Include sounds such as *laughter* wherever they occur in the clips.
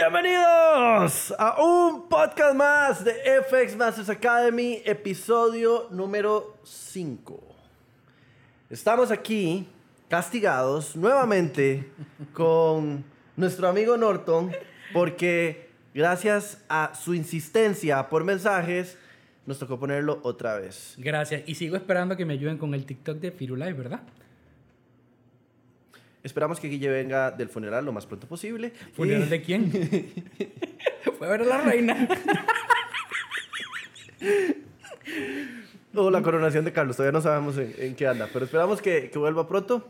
Bienvenidos a un podcast más de FX Masters Academy, episodio número 5. Estamos aquí castigados nuevamente con nuestro amigo Norton porque gracias a su insistencia por mensajes nos tocó ponerlo otra vez. Gracias. Y sigo esperando que me ayuden con el TikTok de Firulais, ¿verdad? Esperamos que Guille venga del funeral lo más pronto posible. ¿Funeral Y- de quién? *laughs* Fue a ver a la reina. O la coronación de Carlos, todavía no sabemos en, en qué anda, pero esperamos que, que vuelva pronto.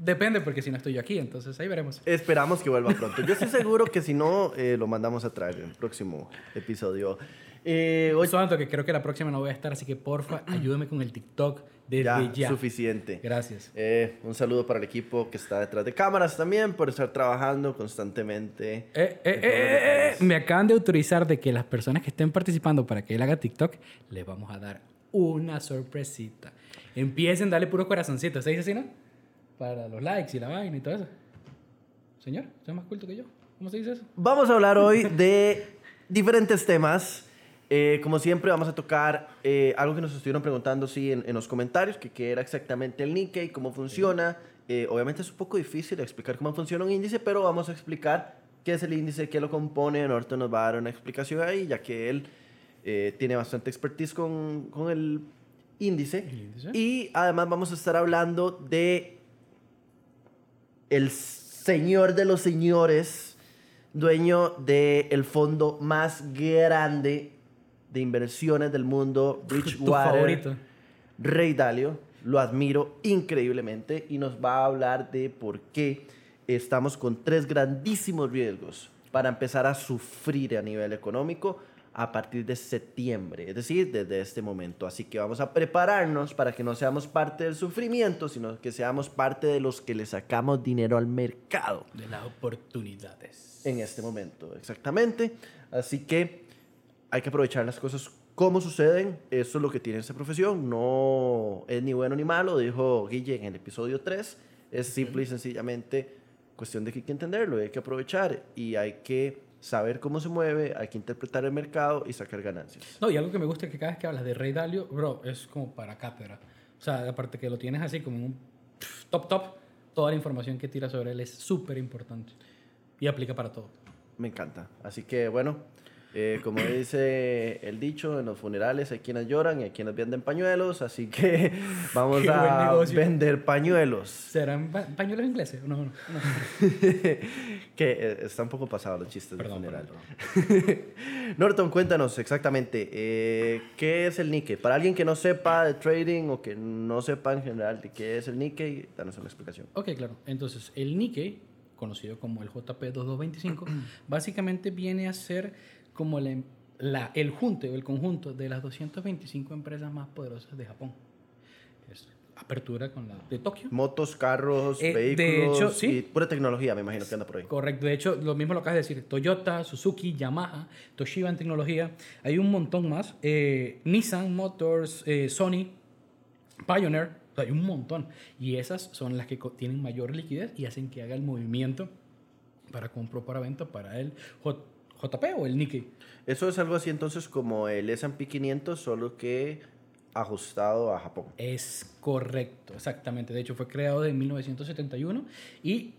Depende, porque si no estoy yo aquí, entonces ahí veremos. Esperamos que vuelva pronto. Yo estoy seguro que si no, *laughs* eh, lo mandamos a traer en el próximo episodio. Eh, hoy Santo, que creo que la próxima no voy a estar, así que porfa, *clears throat* ayúdame con el TikTok desde ya, ya. suficiente. Gracias. Eh, un saludo para el equipo que está detrás de cámaras también por estar trabajando constantemente. Eh, eh, eh, eh, eh, me acaban de autorizar de que las personas que estén participando para que él haga TikTok, les vamos a dar una sorpresita. Empiecen, dale puro corazoncito. ¿Se dice así, no? Para los likes y la vaina y todo eso. Señor, usted es más culto que yo. ¿Cómo se dice eso? Vamos a hablar hoy de diferentes temas. Eh, como siempre, vamos a tocar eh, algo que nos estuvieron preguntando sí, en, en los comentarios, que qué era exactamente el Nikkei, cómo funciona. Eh, obviamente es un poco difícil explicar cómo funciona un índice, pero vamos a explicar qué es el índice, qué lo compone. Norton nos va a dar una explicación ahí, ya que él tiene bastante expertise con, con el índice. El índice. Y además vamos a estar hablando de el señor de los señores, dueño del fondo más grande de inversiones del mundo, *laughs* Tu Bridgewater. favorito. Rey Dalio, lo admiro increíblemente y nos va a hablar de por qué estamos con tres grandísimos riesgos para empezar a sufrir a nivel económico a partir de septiembre, es decir, desde este momento. Así que vamos a prepararnos para que no seamos parte del sufrimiento, sino que seamos parte de los que le sacamos dinero al mercado De las oportunidades. en este momento, exactamente. Así que hay que aprovechar las cosas como suceden. Eso es lo que tiene esta profesión. No es ni bueno ni malo, dijo Guille en el episodio 3. Es simple y sencillamente cuestión de que hay que entenderlo, hay que aprovechar y hay que saber cómo se mueve, hay que interpretar el mercado y sacar ganancias. No, y algo que me gusta es que cada vez que hablas de Rey Dalio, bro, es como para cátedra. O sea, aparte que lo tienes así como en un top top, toda la información que tira sobre él es súper importante. Y aplica para todo. Me encanta. Así que bueno, eh, como dice el dicho, en los funerales hay quienes lloran y hay quienes venden pañuelos, así que *laughs* vamos Qué a vender pañuelos. ¿Serán pa- pañuelos ingleses? No, no, no. *laughs* que eh, está un poco pasado los chistes Perdón, de funeral. perdón, *laughs* Norton, cuéntanos exactamente, eh, ¿qué es el Nikkei? Para alguien que no sepa de trading o que no sepa en general de qué es el Nikkei, danos una explicación. Ok, claro. Entonces, el Nikkei, conocido como el JP2225, *clears throat* básicamente viene a ser como la, la- el junte o el conjunto de las 225 empresas más poderosas de Japón. Es apertura con la de Tokio. Motos, carros, Eh, de vehículos hecho, sí. y pura tecnología, me imagino que anda por ahí. Correcto. De hecho, lo mismo lo acabas de decir. Toyota, Suzuki, Yamaha, Toshiba en tecnología. Hay un montón más. Eh, Nissan Motors, eh, Sony, Pioneer. O sea, hay un montón. Y esas son las que tienen mayor liquidez y hacen que haga el movimiento para compra o para venta para el J- JP o el Nikkei. Eso es algo así entonces como el S&P 500, solo que ajustado a Japón. Es correcto, exactamente. De hecho, fue creado en 1971 y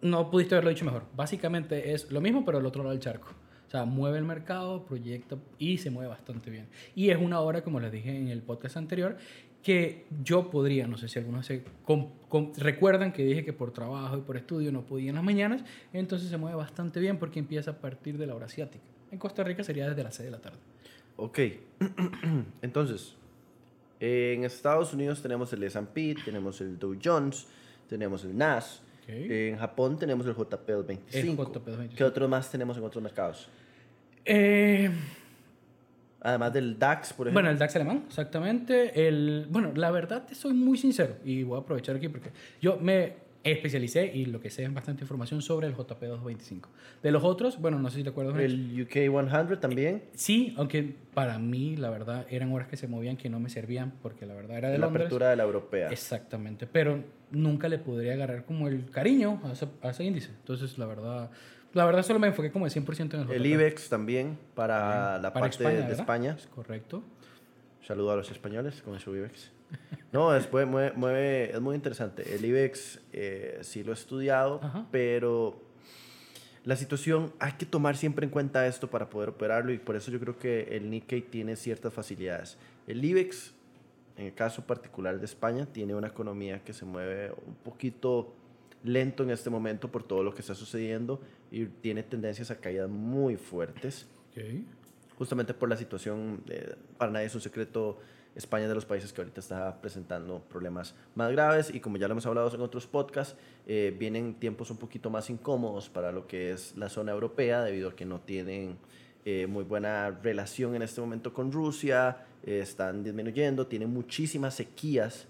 no pudiste haberlo dicho mejor. Básicamente es lo mismo, pero al otro lado del charco. O sea, mueve el mercado, proyecta y se mueve bastante bien. Y es una hora, como les dije en el podcast anterior, que yo podría, no sé si algunos se com- com- recuerdan que dije que por trabajo y por estudio no podía en las mañanas, entonces se mueve bastante bien porque empieza a partir de la hora asiática. En Costa Rica sería desde las 6 de la tarde. Ok, *clears throat* entonces, en Estados Unidos tenemos el S&P, tenemos el Dow Jones, tenemos el NAS. Ok. En Japón tenemos el JP25. El JP25. ¿Qué otros más tenemos en otros mercados? Eh, Además del DAX, por ejemplo. Bueno, el DAX alemán, exactamente. El, bueno, la verdad te soy muy sincero y voy a aprovechar aquí porque yo me especialicé y lo que sé es bastante información sobre el JP225. De los otros, bueno, no sé si te acuerdas. El UK 100 también. Sí, aunque para mí, la verdad, eran horas que se movían que no me servían porque la verdad era de la Londres. apertura de la europea. Exactamente, pero nunca le podría agarrar como el cariño a ese, a ese índice. Entonces, la verdad, La verdad solo me enfoqué como de 100% en el JP. El IBEX también para la Para parte España, de ¿verdad? España. Es correcto. Saludo a los españoles con su IBEX. No, después mueve, mueve- es muy interesante. El IBEX eh, sí lo he estudiado, Ajá. pero la situación, hay que tomar siempre en cuenta esto para poder operarlo y por eso yo creo que el Nikkei tiene ciertas facilidades. El IBEX, en el caso particular de España, tiene una economía que se mueve un poquito lento en este momento por todo lo que está sucediendo y tiene tendencias a caídas muy fuertes Ok. justamente por la situación, eh, para nadie es un secreto, España es de los países que ahorita está presentando problemas más graves y como ya lo hemos hablado en otros podcasts, eh, vienen tiempos un poquito más incómodos para lo que es la zona europea debido a que no tienen eh, muy buena relación en este momento con Rusia, eh, están disminuyendo, tienen muchísimas sequías.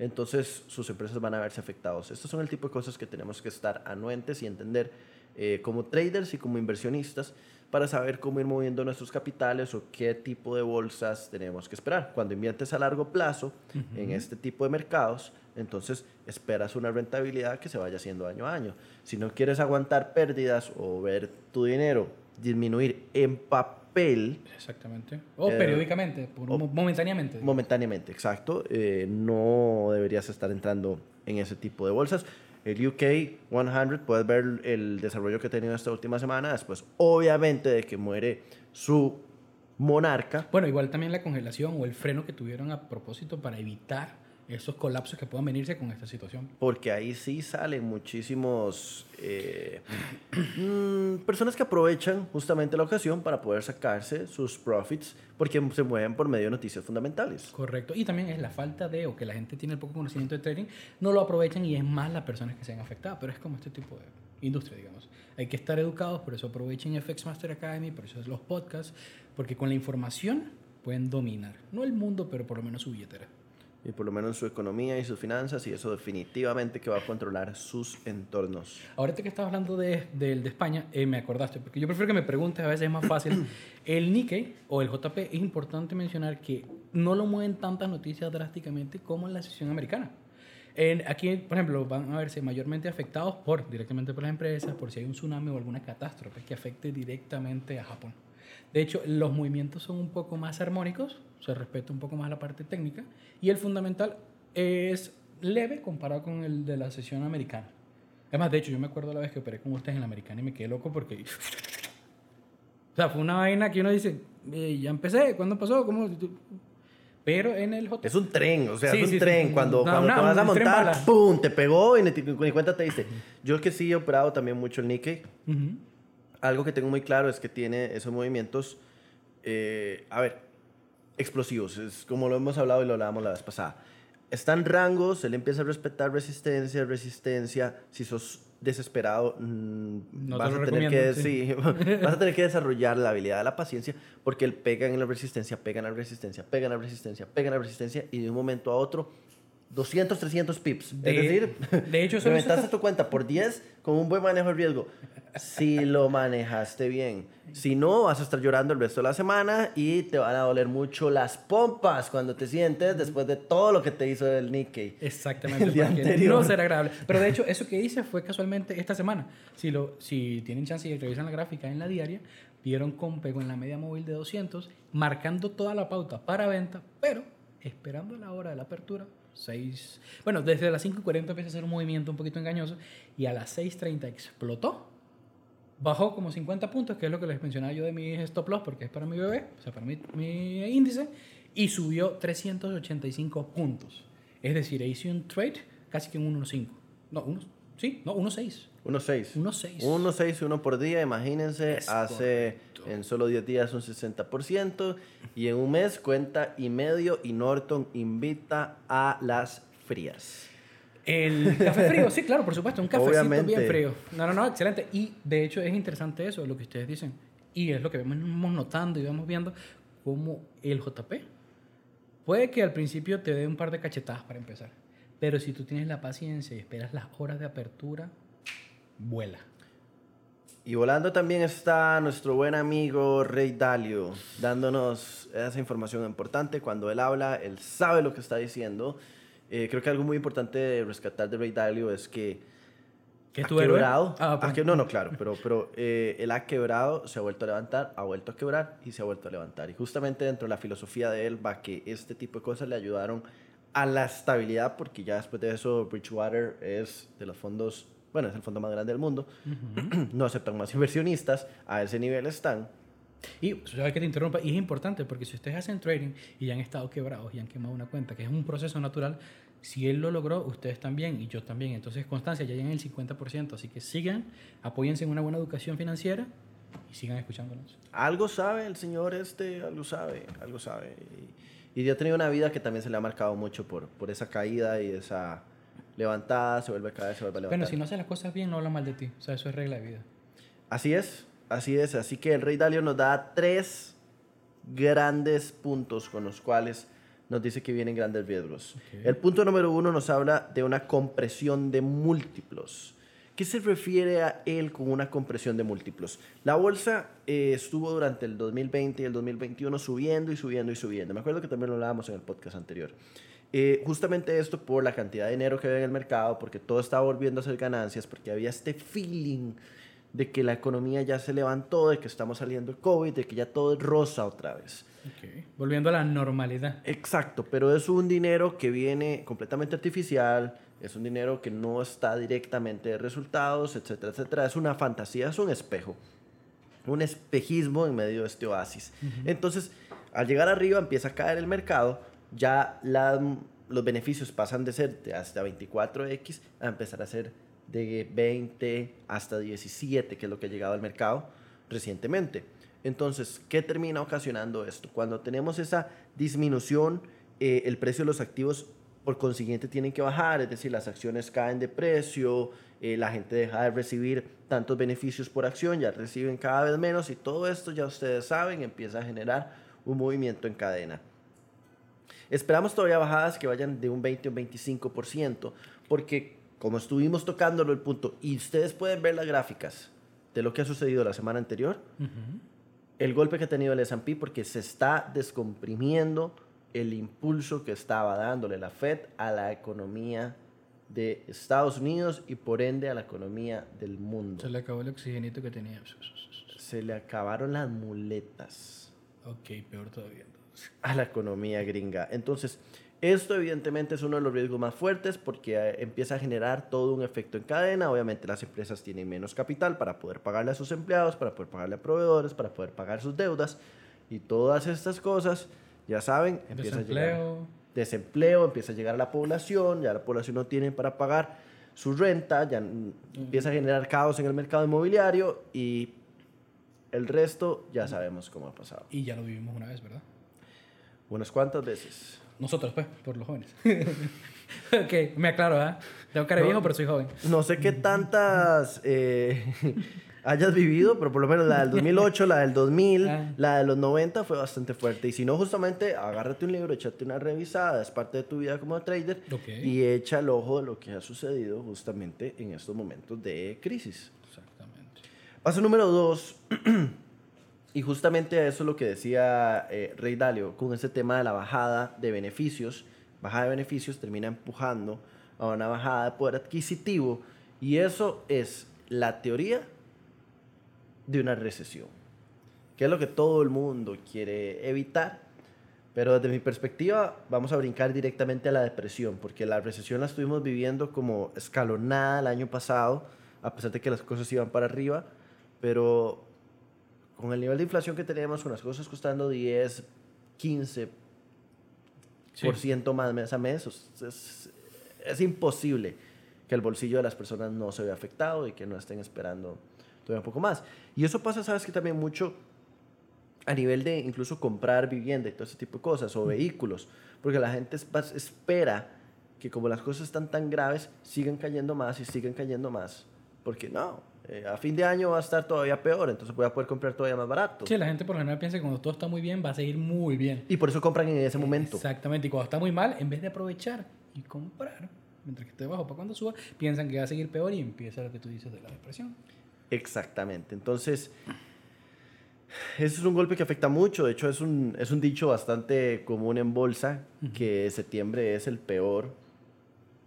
Entonces sus empresas van a verse afectados. Estos son el tipo de cosas que tenemos que estar anuentes y entender eh, como traders y como inversionistas para saber cómo ir moviendo nuestros capitales o qué tipo de bolsas tenemos que esperar. Cuando inviertes a largo plazo en este tipo de mercados, entonces esperas una rentabilidad que se vaya haciendo año a año. Si no quieres aguantar pérdidas o ver tu dinero disminuir en papel, Exactamente. O Eh, periódicamente, por o- mo- momentáneamente. Momentáneamente, exacto. Eh, no deberías estar entrando en ese tipo de bolsas. El UK 100, puedes ver el desarrollo que ha tenido esta última semana, después obviamente de que muere su monarca. Bueno, igual también la congelación o el freno que tuvieron a propósito para evitar esos colapsos que puedan venirse con esta situación. Porque ahí sí salen muchísimos eh, *clears throat* mm, personas que aprovechan justamente la ocasión para poder sacarse sus profits porque se mueven por medio de noticias fundamentales. Correcto. Y también es la falta de, o que la gente tiene el poco conocimiento de trading, no lo aprovechan y es más las personas que se han afectado. Pero es como este tipo de industria, digamos. Hay que estar educados, por eso aprovechen FX Master Academy, por eso es los podcasts, porque con la información pueden dominar, no el mundo, pero por lo menos su billetera. Y por lo menos su economía y sus finanzas y eso definitivamente que va a controlar sus entornos. Ahorita que estabas hablando de, del de España, eh, me acordaste, porque yo prefiero que me preguntes, a veces es más fácil. *clears throat* El Nikkei o el JP es importante mencionar que no lo mueven tantas noticias drásticamente como en la sesión americana. En, aquí, por ejemplo, van a verse mayormente afectados por, directamente por las empresas, por si hay un tsunami o alguna catástrofe que afecte directamente a Japón. De hecho, los movimientos son un poco más armónicos, se respeta un poco más la parte técnica, y el fundamental es leve comparado con el de la sesión americana. Además, de hecho, yo me acuerdo la vez que operé con ustedes en la americana y me quedé loco porque... O sea, fue una vaina que uno dice, "Eh, ya empecé, ¿cuándo pasó? ¿Cómo? Pero en el JP... Es un tren, o sea, Sí, es un sí, sí. tren. Cuando, No, cuando una- te vas a montar. ¡pum! Te pegó y ni, cuenta te diste. Yo que sí he operado también mucho el Nikkei, Ujú. Algo que tengo muy claro es que tiene esos movimientos, eh, a ver, explosivos. Es como lo hemos hablado y lo hablábamos la vez pasada. Están rangos, él empieza a respetar resistencia, resistencia. Si sos desesperado, mm, No vas, a tener que, recomiendo, sí, *laughs* vas a tener que desarrollar la habilidad de la paciencia porque él pega en la resistencia, pega en la resistencia, pega en la resistencia, pega en la resistencia y de un momento a otro 200, 300 pips. De- es decir, de hecho, *laughs* reventaste tu cuenta por 10 con un buen manejo de riesgo. Si lo manejaste bien. Si no, vas a estar llorando el resto de la semana y te van a doler mucho las pompas cuando te sientes después de todo lo que te hizo el Nikkei. Exactamente, El día anterior. no será agradable. Pero de hecho, eso que hice fue casualmente esta semana. Si, lo, si tienen chance y revisan la gráfica en la diaria, vieron con pego en la media móvil de 200, marcando toda la pauta para venta, pero esperando la hora de la apertura, 6... Bueno, desde las 5.40 empieza a hacer un movimiento un poquito engañoso y a las 6.30 explotó. Bajó como 50 puntos, que es lo que les mencionaba yo de mi stop loss, porque es para mi bebé, o sea, para mi, mi índice, y subió 385 puntos. Es decir, hice un trade casi que en 1.5. No, uno, sí, no, 1.6. 1.6. 1.6. 1.6 y uno por día, imagínense, Es hace en solo 10 días un 60% y en un mes cuenta y medio y Norton invita a las frías. El café frío, sí, claro, por supuesto, un cafecito Obviamente. bien frío. No, no, no, excelente. Y de hecho es interesante eso, lo que ustedes dicen. Y es lo que vamos notando y vamos viendo como el JP puede que al principio te dé un par de cachetadas para empezar. Pero si tú tienes la paciencia y esperas las horas de apertura, vuela. Y volando también está nuestro buen amigo Rey Dalio, dándonos esa información importante. Cuando él habla, él sabe lo que está diciendo. Eh, creo que algo muy importante de rescatar de Rey Dalio es que ¿Qué ha tu quebrado. Ah, ha pues. que- no, no, claro, pero, pero eh, él ha quebrado, se ha vuelto a levantar, ha vuelto a quebrar y se ha vuelto a levantar. Y justamente dentro de la filosofía de él va que este tipo de cosas le ayudaron a la estabilidad, porque ya después de eso Bridgewater es de los fondos, bueno, es el fondo más grande del mundo, *clears throat* no aceptan más inversionistas, a ese nivel están. Y sabes que te interrumpa, y es importante porque si ustedes hacen trading y ya han estado quebrados y han quemado una cuenta, que es un proceso natural, si él lo logró, ustedes también y yo también. Entonces, constancia, ya llegan el 50%. Así que sigan, apóyense en una buena educación financiera y sigan escuchándonos. Algo sabe el señor este, algo sabe, algo sabe. Y, y ha tenido una vida que también se le ha marcado mucho por, por esa caída y esa levantada, se vuelve a caer, se vuelve a levantar. Bueno, si no haces las cosas bien, no habla mal de ti. O sea, eso es regla de vida. Así es, así es. Así que el Rey Dalio nos da tres grandes puntos con los cuales nos dice que vienen grandes riesgos. Ok. El punto número uno nos habla de una compresión de múltiplos. ¿Qué se refiere a él con una compresión de múltiplos? La bolsa eh, estuvo durante el 2020 y el 2021 subiendo y subiendo y subiendo. Me acuerdo que también lo hablábamos en el podcast anterior. Eh, justamente esto por la cantidad de dinero que había en el mercado, porque todo estaba volviendo a ser ganancias, porque había este feeling de que la economía ya se levantó, de que estamos saliendo de COVID, de que ya todo es rosa otra vez. Volviendo a la normalidad. Exacto, pero es un dinero que viene completamente artificial, es un dinero que no está directamente de resultados, etcétera, etcétera. Es una fantasía, es un espejo, un espejismo en medio de este oasis. Entonces, al llegar arriba empieza a caer el mercado, ya los beneficios pasan de ser de hasta 24x a empezar a ser de 20 hasta 17, que es lo que ha llegado al mercado recientemente. Entonces, ¿qué termina ocasionando esto? Cuando tenemos esa disminución, eh, el precio de los activos por consiguiente tienen que bajar, es decir, las acciones caen de precio, eh, la gente deja de recibir tantos beneficios por acción, ya reciben cada vez menos y todo esto ya ustedes saben empieza a generar un movimiento en cadena. Esperamos todavía bajadas que vayan de un 20 o un 25%, porque como estuvimos tocándolo el punto, y ustedes pueden ver las gráficas de lo que ha sucedido la semana anterior, Ujú. el golpe que ha tenido el S&P porque se está descomprimiendo el impulso que estaba dándole la Fed a la economía de Estados Unidos y por ende a la economía del mundo. Se le acabó el oxigenito que tenía. Se le acabaron las muletas Ok, peor todavía. A la economía gringa. Entonces, esto evidentemente es uno de los riesgos más fuertes porque eh, empieza a generar todo un efecto en cadena. Obviamente las empresas tienen menos capital para poder pagarle a sus empleados, para poder pagarle a proveedores, para poder pagar sus deudas y todas estas cosas, ya saben, empieza a llegar Desempleo. desempleo, empieza a llegar a la población, ya la población no tiene para pagar su renta, ya empieza a generar caos en el mercado inmobiliario y el resto ya sabemos cómo ha pasado. Y ya lo vivimos una vez, ¿verdad? Unas cuantas veces. Nosotros, pues, por los jóvenes. *laughs* ok, me aclaro, ¿ah? Tengo cara No. viejo, pero soy joven. No sé qué tantas eh, *laughs* hayas vivido, pero por lo menos la del 2008, la del 2000, Ah. la de los 90 fue bastante fuerte. Y si no, justamente agárrate un libro, échate una revisada, es parte de tu vida como trader Ok. y echa el ojo de lo que ha sucedido justamente en estos momentos de crisis. Exactamente. Paso número dos, *clears throat* y justamente eso es lo que decía eh, Rey Dalio, con ese tema de la bajada de beneficios, bajada de beneficios termina empujando a una bajada de poder adquisitivo, y eso es la teoría de una recesión, que es lo que todo el mundo quiere evitar. Pero desde mi perspectiva, vamos a brincar directamente a la depresión, porque la recesión la estuvimos viviendo como escalonada el año pasado, a pesar de que las cosas iban para arriba, pero con el nivel de inflación que tenemos, con las cosas costando 10, 15% más mes a mes, es, es- es imposible que el bolsillo de las personas no se vea afectado y que no estén esperando todavía un poco más. Y eso pasa, sabes que también mucho a nivel de incluso comprar vivienda y todo ese tipo de cosas, o vehículos, porque la gente espera que como las cosas están tan graves, sigan cayendo más y sigan cayendo más, porque no, eh, a fin de año va a estar todavía peor, entonces voy a poder comprar todavía más barato. Sí, la gente por lo general piensa que cuando todo está muy bien va a seguir muy bien. Y por eso compran en ese momento. Exactamente. Y cuando está muy mal, en vez de aprovechar y comprar, mientras que esté bajo para cuando suba, piensan que va a seguir peor y empieza lo que tú dices de la depresión. Exactamente. Entonces, ese es un golpe que afecta mucho. De hecho, es un, es un dicho bastante común en bolsa, que septiembre es el peor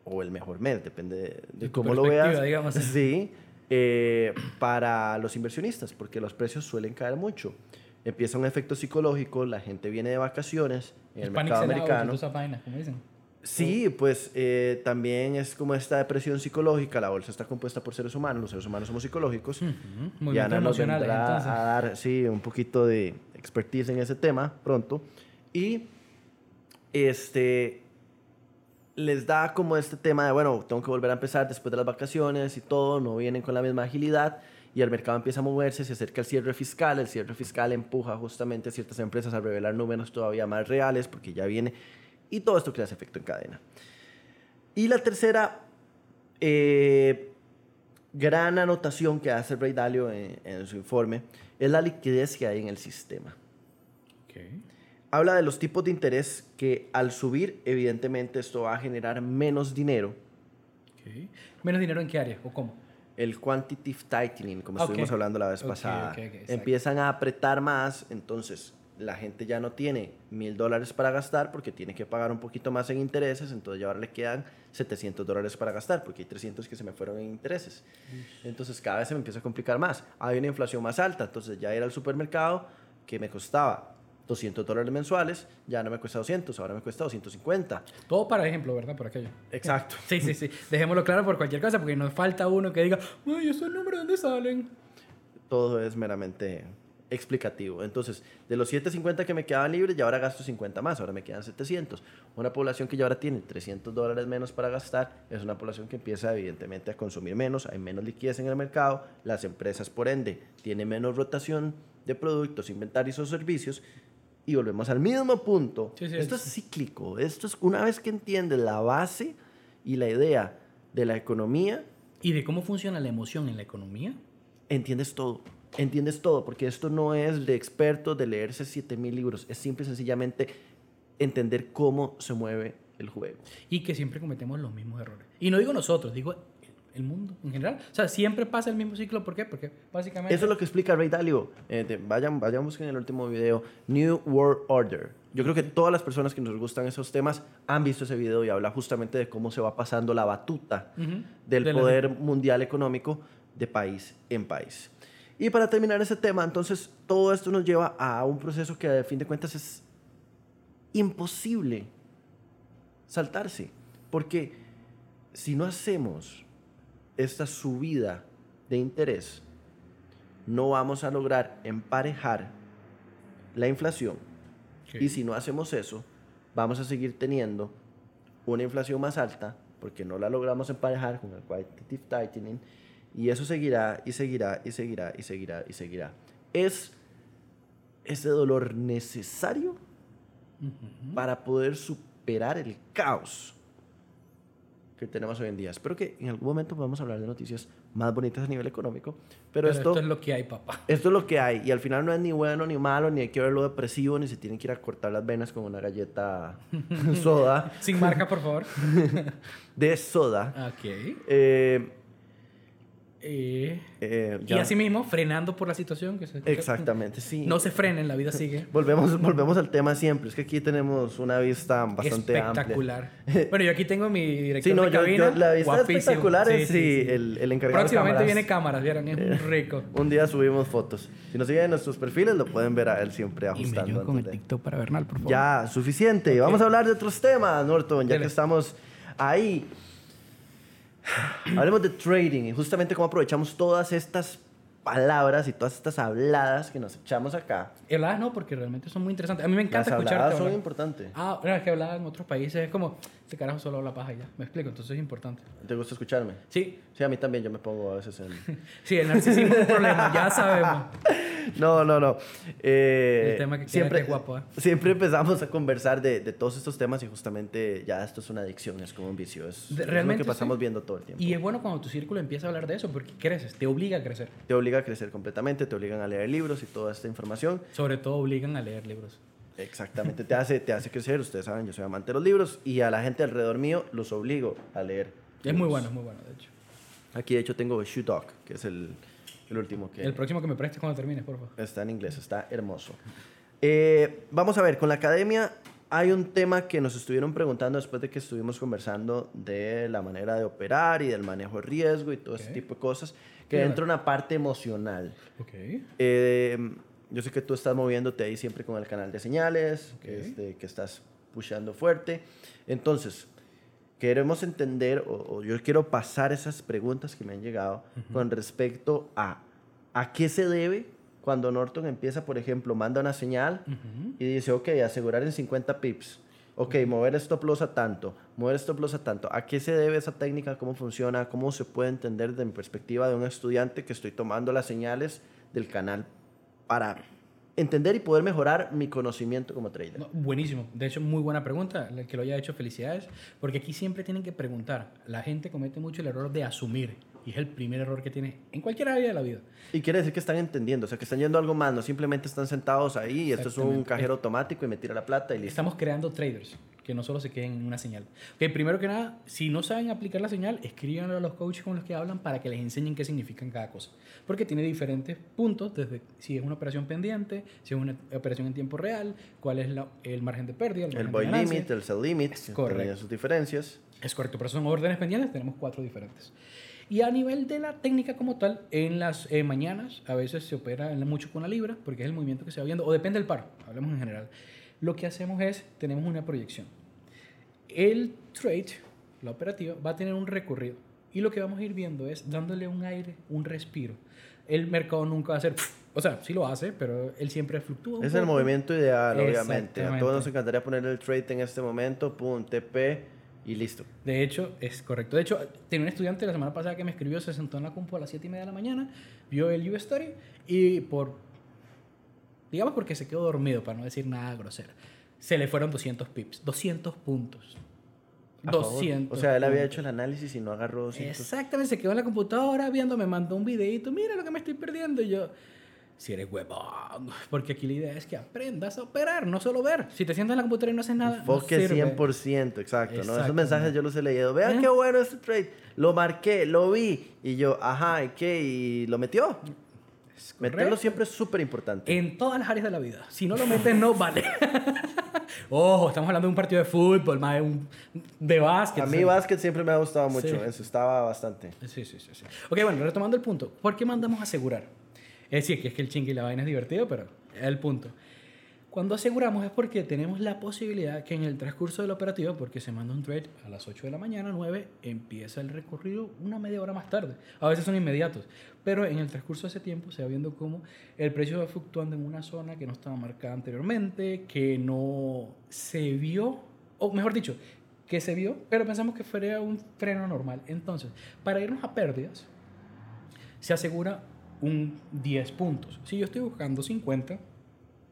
o el mejor mes, depende de, de cómo lo veas. digamos. *laughs* Sí, eh, para los inversionistas, porque los precios suelen caer mucho. Empieza un efecto psicológico, la gente viene de vacaciones en el Panic mercado y americano. vainas, como dicen. Sí, pues eh, también es como esta depresión psicológica. La bolsa está compuesta por seres humanos, los seres humanos somos psicológicos. Ujú, Y Movimientos Ana nos emocionales, vendrá entonces. a dar, sí, un poquito de expertise en ese tema pronto. Y este les da como este tema de, bueno, tengo que volver a empezar después de las vacaciones y todo, no vienen con la misma agilidad y el mercado empieza a moverse, se acerca el cierre fiscal, el cierre fiscal empuja justamente a ciertas empresas a revelar números todavía más reales porque ya viene y todo esto crea ese efecto en cadena. Y la tercera eh, gran anotación que hace Ray Dalio en, su informe es la liquidez que hay en el sistema. Ok. Habla de los tipos de interés que al subir, evidentemente esto va a generar menos dinero. ok. ¿Menos dinero en qué área o cómo? El quantitative tightening, como Ok. estuvimos hablando la vez Ok, pasada, empiezan a apretar más, entonces la gente ya no tiene mil dólares para gastar porque tiene que pagar un poquito más en intereses, entonces ya ahora le quedan 700 dólares para gastar porque hay 300 que se me fueron en intereses. Entonces cada vez se me empieza a complicar más. Hay una inflación más alta, entonces ya ir al supermercado que me costaba 200 dólares mensuales, ya no me cuesta 200, ahora me cuesta 250. Todo para ejemplo, ¿verdad? Por aquello. Exacto. Sí, sí, sí. Dejémoslo claro por cualquier cosa, porque nos falta uno que diga, ay, esos números, ¿dónde salen? Todo es meramente explicativo. Entonces, de los 750 que me quedaban libres, ya ahora gasto 50 más, ahora me quedan 700. Una población que ya ahora tiene 300 dólares menos para gastar, es una población que empieza evidentemente a consumir menos, hay menos liquidez en el mercado, las empresas por ende tienen menos rotación de productos, inventarios o servicios, y volvemos al mismo punto. Sí, sí, esto es- es cíclico, esto es una vez que entiendes la base y la idea de la economía, ¿Y de cómo funciona la emoción en la economía? entiendes todo. Entiendes todo, porque esto no es de expertos de leerse 7000 libros, es simple y sencillamente entender cómo se mueve el juego. Y que siempre cometemos los mismos errores. Y no digo nosotros, digo el mundo en general. O sea, siempre pasa el mismo ciclo. ¿Por qué? Porque básicamente... Eso es lo que explica Ray Dalio. Eh, de- vayan, vayan, busquen el último video, New World Order. Yo creo que todas las personas que nos gustan esos temas han visto ese video y habla justamente de cómo se va pasando la batuta del De la- poder mundial económico de país en país. Y para terminar ese tema, entonces, todo esto nos lleva a un proceso que a fin de cuentas es imposible saltarse. Porque si no hacemos esta subida de interés, no vamos a lograr emparejar la inflación. Y si no hacemos eso, vamos a seguir teniendo una inflación más alta porque no la logramos emparejar con el quantitative tightening y eso seguirá y seguirá y seguirá y seguirá y seguirá. Es ese dolor necesario para poder superar el caos que tenemos hoy en día. Espero que en algún momento podamos hablar de noticias más bonitas a nivel económico, pero, Pero esto, esto es lo que hay, papá. *laughs* esto es lo que hay y al final no es ni bueno ni malo, ni hay que verlo depresivo, ni se tienen que ir a cortar las venas con una galleta *laughs* soda, Sin marca, por favor. *laughs* de soda. ok. Eh, Eh, eh, y así mismo, frenando por la situación. Que se, Exactamente, sí. No se frenen, la vida *laughs* sigue. Volvemos, volvemos al tema siempre, es que aquí tenemos una vista bastante amplia. espectacular. *laughs* bueno, yo aquí tengo mi director Sí, no, de yo- cabina. yo- la vista guapísimo. espectacular es sí, El, el encargado de Próximamente cámaras. viene cámaras, ¿vieron? Es muy *laughs* rico. Un día subimos fotos. Si nos siguen en nuestros perfiles, lo pueden ver a él siempre Y me ajustando. con el de- TikTok para Bernal, por favor. Ya, suficiente. Vamos a hablar de otros temas, Norton, ya Dele. que estamos ahí. Hablemos de trading y justamente cómo aprovechamos todas estas palabras y todas estas habladas que nos echamos acá. Y habladas no, porque realmente son muy interesantes. A mí me Las encanta escucharte habladas son hablar. importantes. Ah, no, es que hablaba en otros países. Es como, este carajo solo habla paja y ya. Me explico, entonces es importante. ¿Te gusta escucharme? Sí, Sí, a mí también. Yo me pongo a veces en... *laughs* sí, el narcisismo es un problema, ya sabemos. *laughs* No, no, no. Eh, El tema que siempre, que es guapo, ¿eh? siempre empezamos a conversar de, de todos estos temas y justamente ya esto es una adicción, es como un vicio. Es, De- es realmente lo que pasamos sí. viendo todo el tiempo. Y es bueno cuando tu círculo empieza a hablar de eso, porque creces, te obliga a crecer. Te obliga a crecer completamente, te obligan a leer libros y toda esta información. Sobre todo obligan a leer libros. Exactamente, te hace, te hace crecer. Ustedes saben, yo soy amante de los libros y a la gente alrededor mío los obligo a leer. Es muy libros. bueno, es muy bueno, de hecho. Aquí, de hecho, tengo Shoe Dog, que es el, el último que El próximo que me prestes cuando termines, por favor. está en inglés, está hermoso. Eh, vamos a ver, con la academia hay un tema que nos estuvieron preguntando después de que estuvimos conversando de la manera de operar y del manejo de riesgo y todo ese Ok. tipo de cosas, que Dígame. entra una parte emocional. Ok. Eh, yo sé que tú estás moviéndote ahí siempre con el canal de señales, Ok. este, que estás pushando fuerte. Entonces, queremos entender, o, o yo quiero pasar esas preguntas que me han llegado con respecto a a qué se debe cuando Norton empieza, por ejemplo, manda una señal Ujú. y dice, ok, asegurar en 50 pips. Ok, mover stop loss a tanto, mover stop loss a tanto. ¿A qué se debe esa técnica? ¿Cómo funciona? ¿Cómo se puede entender desde mi perspectiva de un estudiante que estoy tomando las señales del canal para entender y poder mejorar mi conocimiento como trader? No, buenísimo. De hecho, muy buena pregunta. El que lo haya hecho, felicidades. Porque aquí siempre tienen que preguntar. La gente comete mucho el error de asumir. Y es el primer error que tiene en cualquier área de la vida. Y quiere decir que están entendiendo, o sea, que están yendo a algo más, no simplemente están sentados ahí y esto es un cajero automático y me tira la plata y listo. Estamos creando traders que no solo se queden en una señal. Ok, primero que nada, si no saben aplicar la señal, escríbanlo a los coaches con los que hablan para que les enseñen qué significan cada cosa. Porque tiene diferentes puntos, desde si es una operación pendiente, si es una operación en tiempo real, cuál es la- el margen de pérdida, El de buy limit, el sell limit, correcto. sus diferencias. Es correcto, pero son órdenes pendientes, tenemos cuatro diferentes. Y a nivel de la técnica como tal, en las eh, mañanas a veces se opera mucho con la libra, porque es el movimiento que se va viendo, o depende del par, hablemos en general. Lo que hacemos es, tenemos una proyección. El trade, la operativa, va a tener un recorrido. Y lo que vamos a ir viendo es dándole un aire, un respiro. El mercado nunca va a ser, o sea, sí lo hace, pero él siempre fluctúa. un Es el poco. movimiento ideal, obviamente. A todos nos encantaría poner el trade en este momento, pum, TP y listo. De hecho, es correcto. De hecho, tenía un estudiante la semana pasada que me escribió, se sentó en la compu a las 7 y media de la mañana, vio el US Story y por, digamos porque se quedó dormido, para no decir nada grosero, se le fueron 200 pips, 200 puntos. A favor. 200. O sea, él había hecho el análisis y no agarró 200. Exactamente, se quedó en la computadora viendo, me mandó un videito, mira lo que me estoy perdiendo. Y yo, si eres huevón, porque aquí la idea es que aprendas a operar, no solo ver. Si te sientas en la computadora y no haces nada, no Enfoque sirve. 100%, exacto. ¿no? Esos mensajes yo los he leído. Vean ¿Eh? qué bueno este trade. Lo marqué, lo vi. Y yo, ajá, ¿y qué? Y lo metió. Meterlo siempre es súper importante. En todas las áreas de la vida. Si no lo metes, no vale. *laughs* Ojo, estamos hablando de un partido de fútbol, más de, un, de básquet. A mí ¿sí? básquet siempre me ha gustado mucho. Sí. Eso estaba bastante. Sí, sí, sí, sí. Ok, bueno, retomando el punto. ¿Por qué mandamos a asegurar? Es decir, que es que el chingue y la vaina es divertido, pero es el punto. Cuando aseguramos es porque tenemos la posibilidad que en el transcurso del operativo, porque se manda un trade a las 8 de la mañana, 9, empieza el recorrido una media hora más tarde. A veces son inmediatos, pero en el transcurso de ese tiempo se va viendo cómo el precio va fluctuando en una zona que no estaba marcada anteriormente, que no se vio, o mejor dicho, que se vio, pero pensamos que fuera un freno normal. Entonces, para irnos a pérdidas, se asegura un 10 puntos. Si yo estoy buscando 50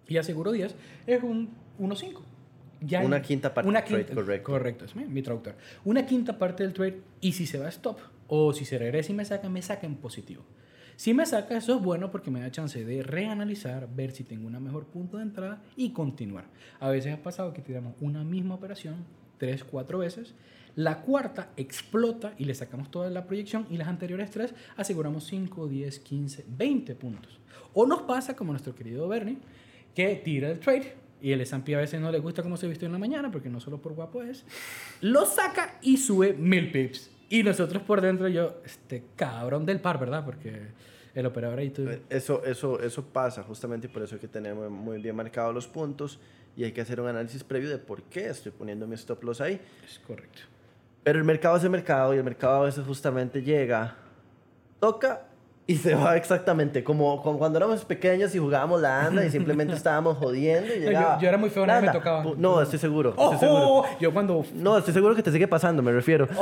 y aseguro 10, es un 1.5. Ya Una quinta parte una del trade, quinta- correcto. Correcto, es mi, mi traductor. Una quinta parte del trade y si se va a stop o si se regresa y me saca, me saca en positivo. Si me saca, eso es bueno porque me da chance de reanalizar, ver si tengo una mejor punto de entrada y continuar. A veces ha pasado que tiramos una misma operación tres, cuatro veces. La cuarta explota y le sacamos toda la proyección y las anteriores tres aseguramos 5, 10, 15, 20 puntos. O nos pasa como nuestro querido Bernie, que tira el trade y el S&P a veces no le gusta cómo se vistió en la mañana porque no solo por guapo es, lo saca y sube mil pips. Y nosotros por dentro yo, este cabrón del par, ¿verdad? Porque el operador ahí tú... Eso, eso, eso pasa justamente y por eso es que tenemos muy bien marcados los puntos y hay que hacer un análisis previo de por qué estoy poniendo mi stop loss ahí. Es correcto. Pero el mercado es el mercado y el mercado a veces justamente llega, toca y se va exactamente como, como cuando éramos pequeños y jugábamos la anda y simplemente *laughs* estábamos jodiendo y yo- llegaba. yo era muy feo, nadie me tocaba. No, estoy seguro. Estoy seguro. Yo cuando... No, estoy seguro que te sigue pasando, me refiero. *laughs*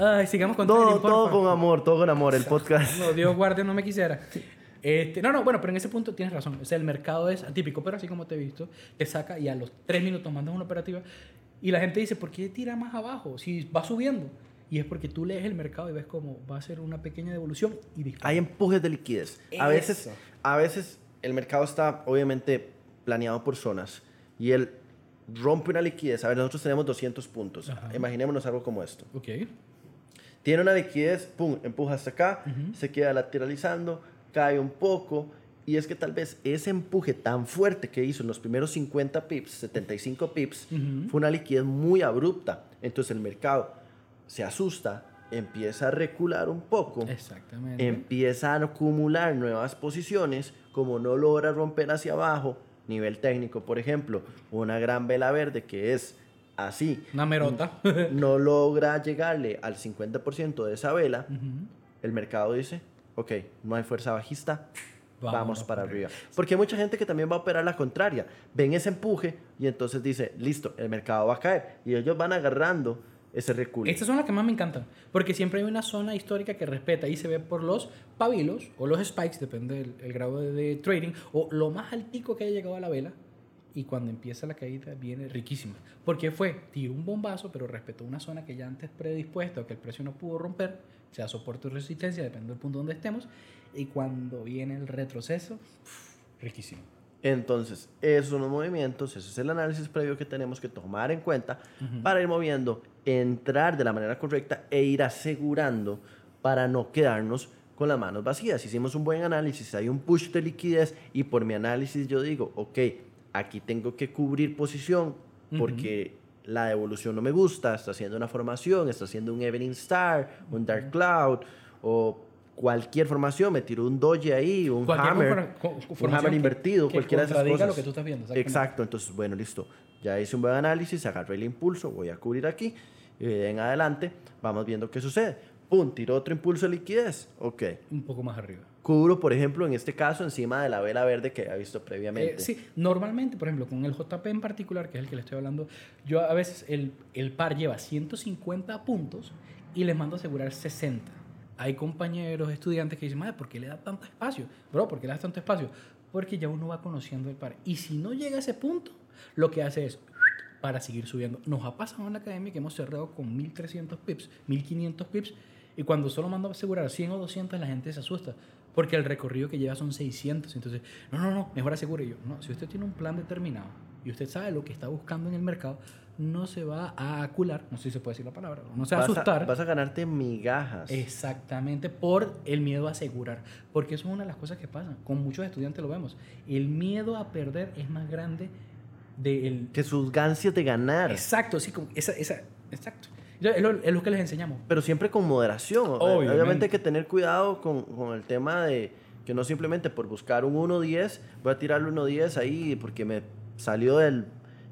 Ay, sigamos con todo, todo con amor, todo con amor, el *laughs* podcast. No, Dios guarde, no me quisiera. Este, no, no, bueno, pero en ese punto tienes razón. O sea, el mercado es atípico, pero así como te he visto, te saca y a los tres minutos mandas una operativa y la gente dice, ¿por qué tira más abajo? Si va subiendo. Y es porque tú lees el mercado y ves cómo va a ser una pequeña devolución y dispara. Hay empujes de liquidez. A veces, a veces el mercado está obviamente planeado por zonas y él rompe una liquidez. A ver, nosotros tenemos 200 puntos. Ajá. Imaginémonos algo como esto. Ok. Tiene una liquidez, pum, empuja hasta acá, se queda lateralizando, cae un poco Y es que tal vez ese empuje tan fuerte que hizo en los primeros 50 pips, 75 pips, fue una liquidez muy abrupta. Entonces el mercado se asusta, empieza a recular un poco, Exactamente. empieza a acumular nuevas posiciones, como no logra romper hacia abajo, nivel técnico, por ejemplo, una gran vela verde que es así, Una merota. *laughs* no logra llegarle al 50% de esa vela, el mercado dice, ok, no hay fuerza bajista, Vámonos para para arriba. Porque hay mucha gente que también va a operar la contraria. Ven ese empuje y entonces dice, listo, el mercado va a caer. Y ellos van agarrando ese reculo. Estas son las que más me encantan, porque siempre hay una zona histórica que respeta y se ve por los pabilos o los spikes, depende del el grado de, de trading, o lo más altico que haya llegado a la vela. Y cuando empieza la caída viene riquísima. Porque fue, tiró un bombazo, pero respetó una zona que ya antes predispuesto a que el precio no pudo romper, sea soporte o resistencia, depende del punto donde estemos. Y cuando viene el retroceso, riquísimo. Entonces, esos son los movimientos, ese es el análisis previo que tenemos que tomar en cuenta para ir moviendo, entrar de la manera correcta e ir asegurando para no quedarnos con las manos vacías. Hicimos un buen análisis, hay un push de liquidez y por mi análisis yo digo, ok, aquí tengo que cubrir posición porque la devolución no me gusta, está haciendo una formación, está haciendo un Evening Star, un Dark Cloud o cualquier formación, me tiró un doji ahí, un hammer, un hammer invertido, que cualquiera de esas cosas. lo que tú estás viendo. Exacto, entonces, bueno, listo. Ya hice un buen análisis, agarré el impulso, voy a cubrir aquí y de en adelante vamos viendo qué sucede. Pum, tiró otro impulso de liquidez. Ok. Un poco más arriba. Cubro, por ejemplo, en este caso, encima de la vela verde que había visto previamente. Eh, sí, normalmente, por ejemplo, con el JP en particular, que es el que le estoy hablando, yo a veces el, el par lleva 150 puntos y les mando a asegurar 60. Hay compañeros, estudiantes que dicen, madre, ¿por qué le da tanto espacio? Bro, ¿por qué le das tanto espacio? Porque ya uno va conociendo el par. Y si no llega a ese punto, lo que hace es para seguir subiendo. Nos ha pasado en la academia que hemos cerrado con 1300 pips, 1500 pips, y cuando solo mando a asegurar 100 o 200, la gente se asusta. Porque el recorrido que lleva son 600. Entonces, no, no, no, mejor asegure yo. No, si usted tiene un plan determinado y usted sabe lo que está buscando en el mercado, no se va a acular, no sé si se puede decir la palabra, no se va a asustar. a, vas a ganarte migajas. Exactamente, por el miedo a asegurar. Porque eso es una de las cosas que pasa. Con muchos estudiantes lo vemos. El miedo a perder es más grande del... Que sus gancias de ganar. Exacto, sí, como esa, esa, exacto. Es lo, es lo que les enseñamos. Pero siempre con moderación. Obviamente. Obviamente hay que tener cuidado con, con el tema de que no simplemente por buscar un 1.10 voy a tirarle un 1.10 ahí porque me salió del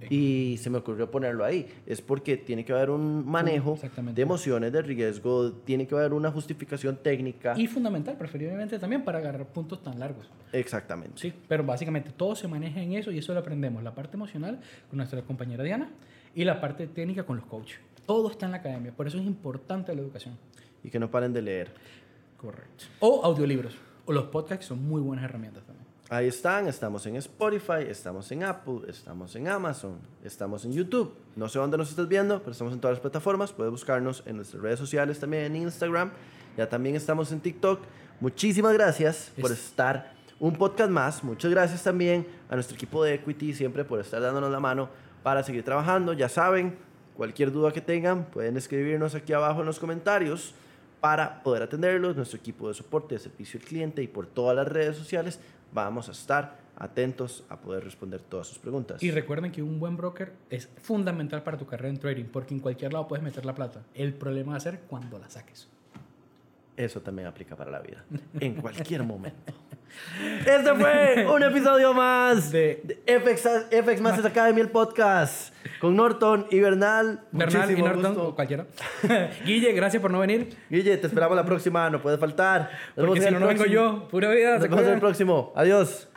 y se me ocurrió ponerlo ahí. Es porque tiene que haber un manejo de emociones, de riesgo, tiene que haber una justificación técnica. Y fundamental, preferiblemente también para agarrar puntos tan largos. Exactamente. Sí, pero básicamente todo se maneja en eso y eso lo aprendemos. La parte emocional con nuestra compañera Diana y la parte técnica con los coaches. Todo está en la academia, por eso es importante la educación. Y que no paren de leer. Correcto. O audiolibros. O los podcasts son muy buenas herramientas también. Ahí están, estamos en Spotify, estamos en Apple, estamos en Amazon, estamos en YouTube. No sé dónde nos estás viendo, pero estamos en todas las plataformas. Puedes buscarnos en nuestras redes sociales también, en Instagram. Ya también estamos en TikTok. Muchísimas gracias por Es- estar un podcast más. Muchas gracias también a nuestro equipo de Equity siempre por estar dándonos la mano para seguir trabajando. Ya saben, cualquier duda que tengan, pueden escribirnos aquí abajo en los comentarios para poder atenderlos. Nuestro equipo de soporte de servicio al cliente y por todas las redes sociales vamos a estar atentos a poder responder todas sus preguntas. Y recuerden que un buen broker es fundamental para tu carrera en trading, porque en cualquier lado puedes meter la plata. El problema va a ser cuando la saques. Eso también aplica para la vida, en cualquier momento. Este fue *laughs* un episodio más De- de, FX, FX Masters Academy, el podcast, con Norton y Bernal. Bernal y Muchísimo Norton, gusto. o cualquiera. *laughs* Guille, gracias por no venir. Guille, te esperamos la próxima, no puede faltar. Nos vemos Porque en si no, no vengo yo. Pura vida. Nos vemos en el próximo. Adiós.